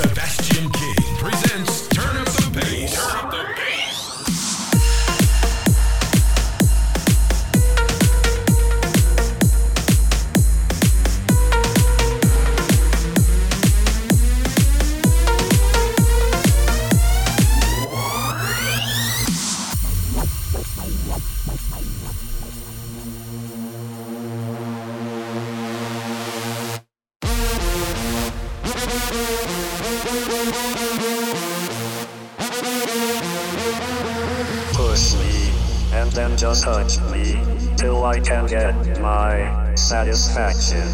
Sebastian King satisfaction.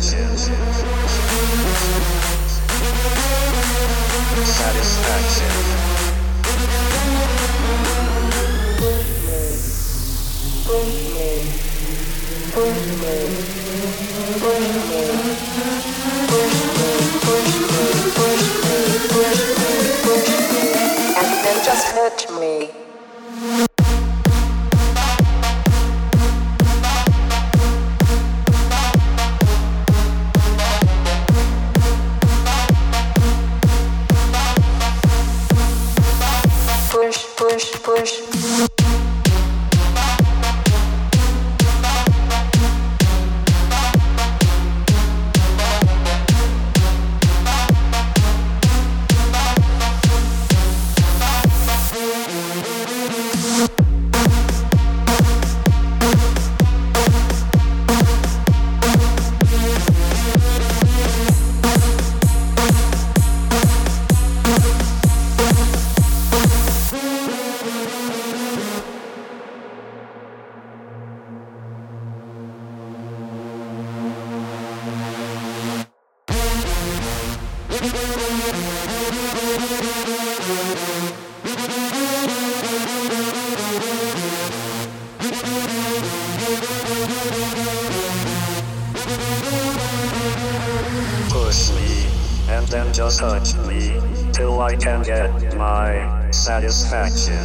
Can get my satisfaction.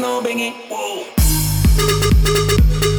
No. It's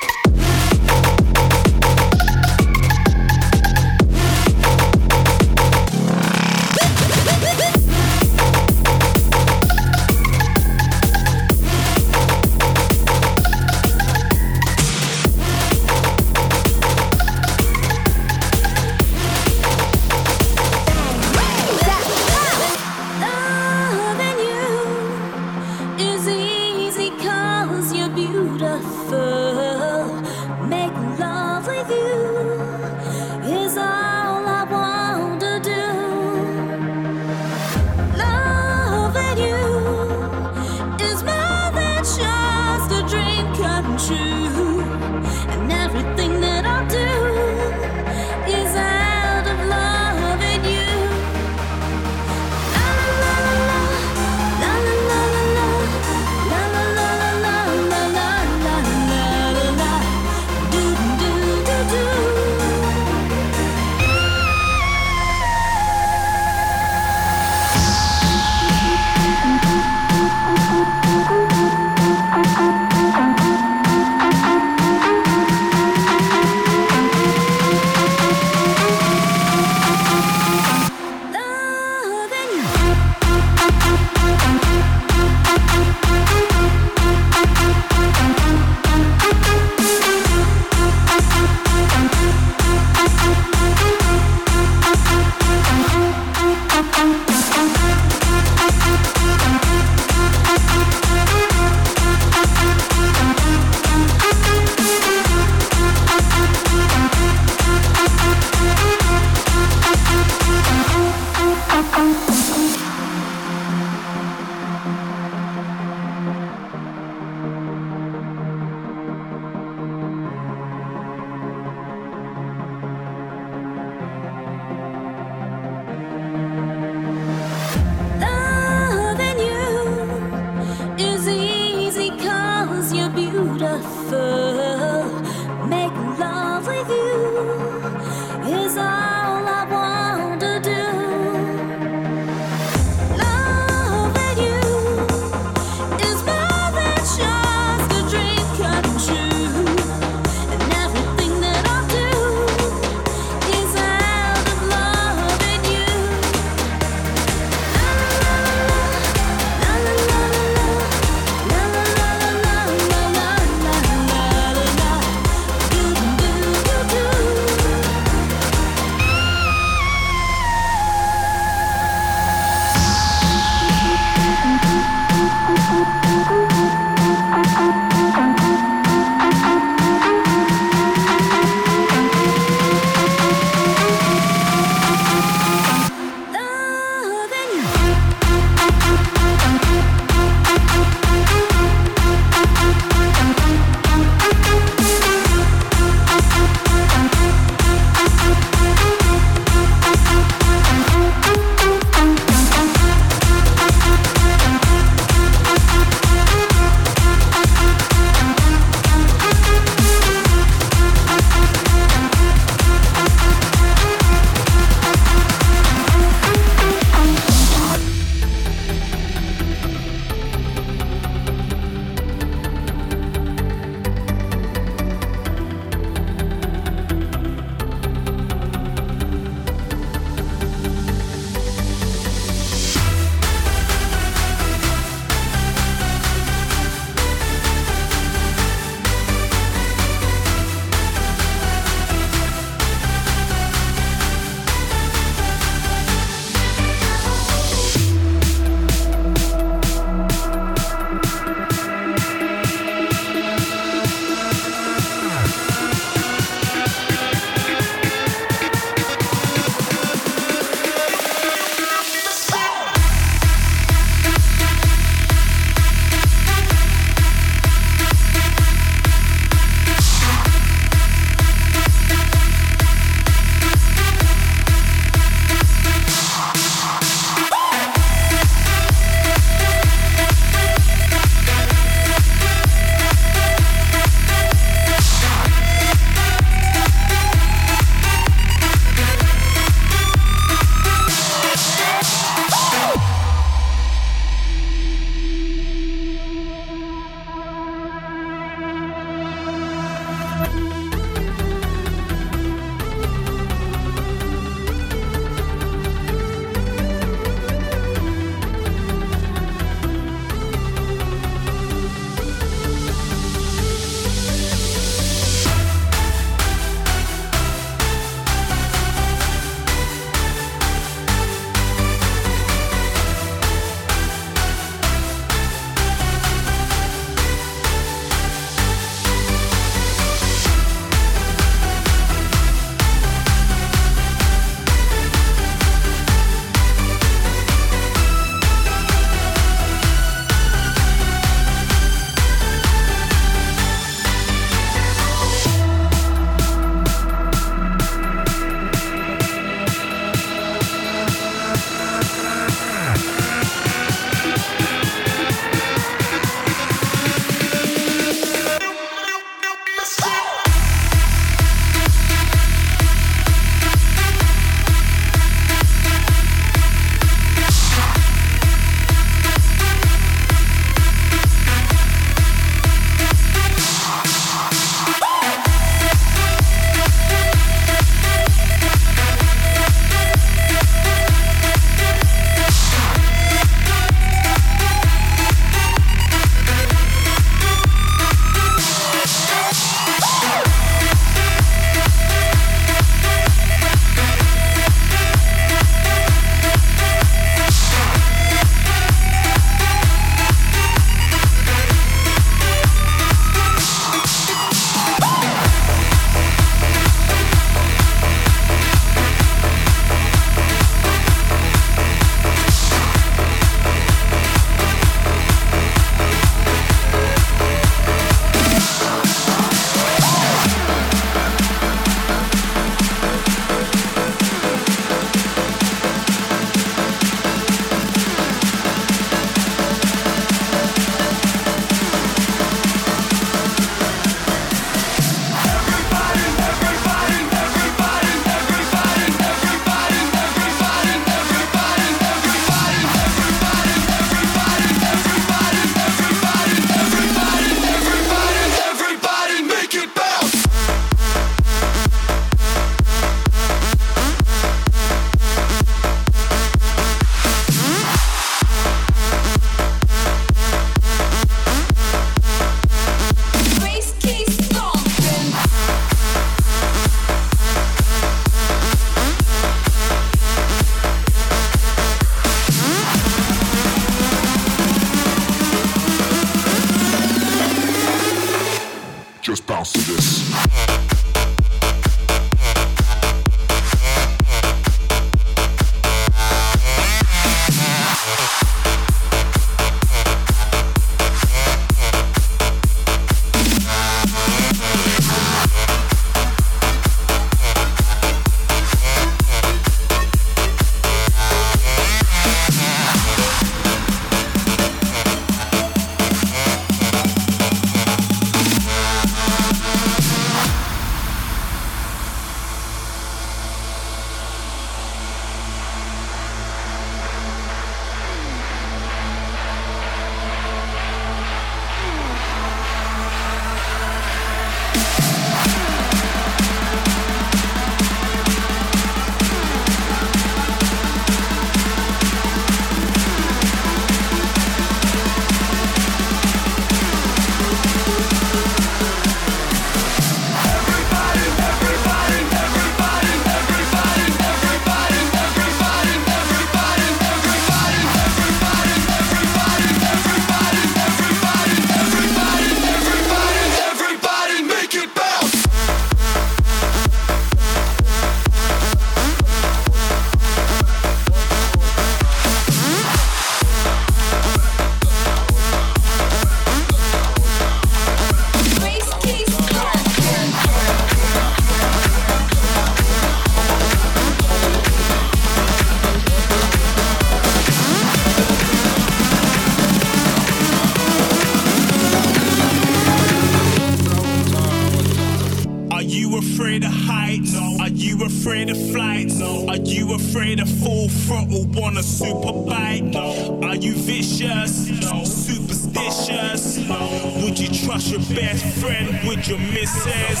friend with your missus.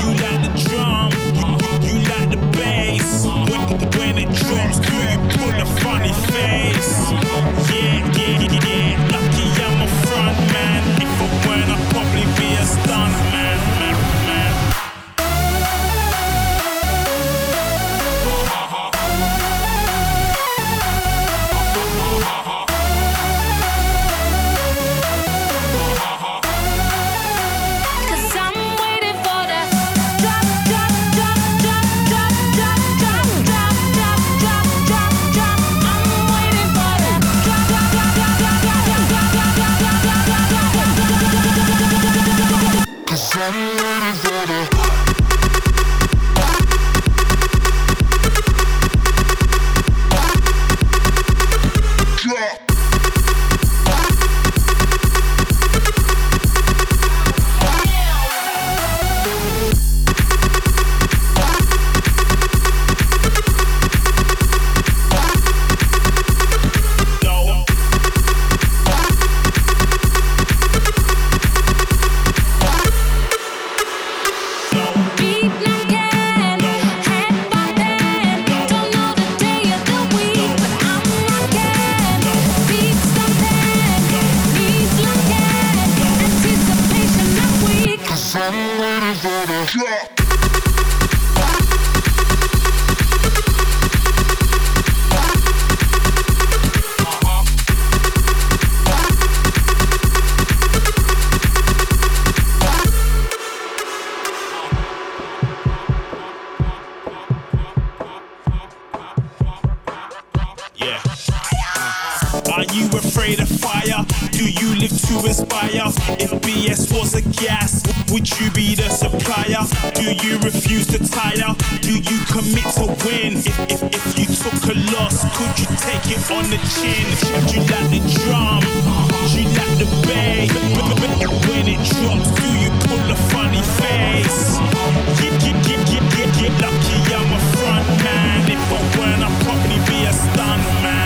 You like the drum, you, you like the bass. When, when it drops, do you put a funny face. Yeah, yeah, yeah, yeah. Lucky I'm a front man. If I weren't, I'd probably be a stuntman. Yeah. Are you afraid of fire? Do you live to inspire? If BS was a gas, would you be the supplier? Do you refuse to tire? Do you commit to win? If, if, if you took a loss, could you take it on the chin? Do you like the drum? Do you like the bass? When it drops, do you pull a funny face? Get, get, get, get, get, get lucky, I'm a front man. If I weren't, I'd probably understand me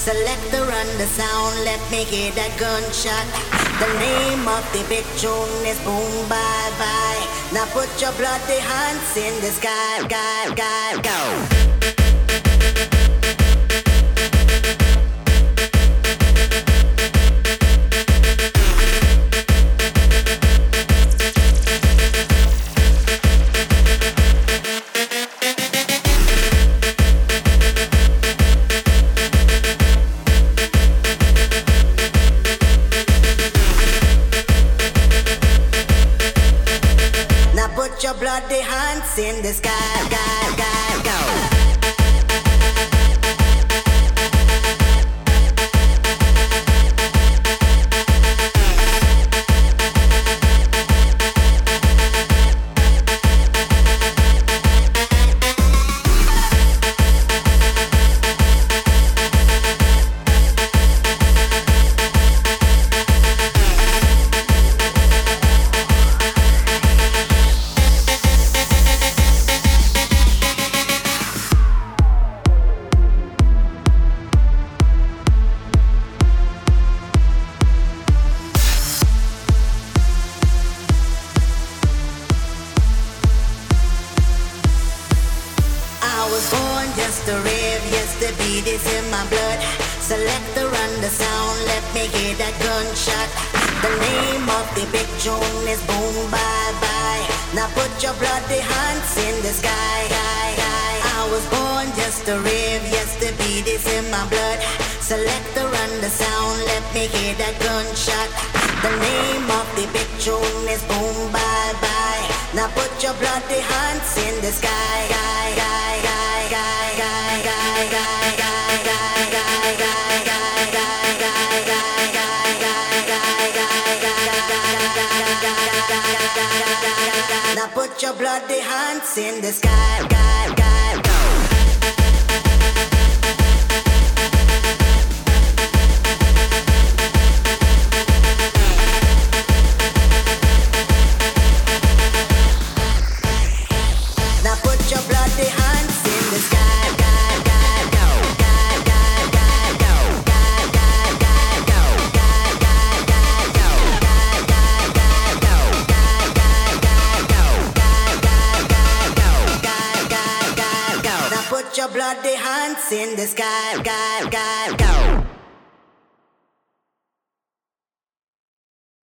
Select the run the sound, let me hear that gunshot. The name of the big tune is Boom Bye Bye. Now put your bloody hands in the sky, guy, guy, go.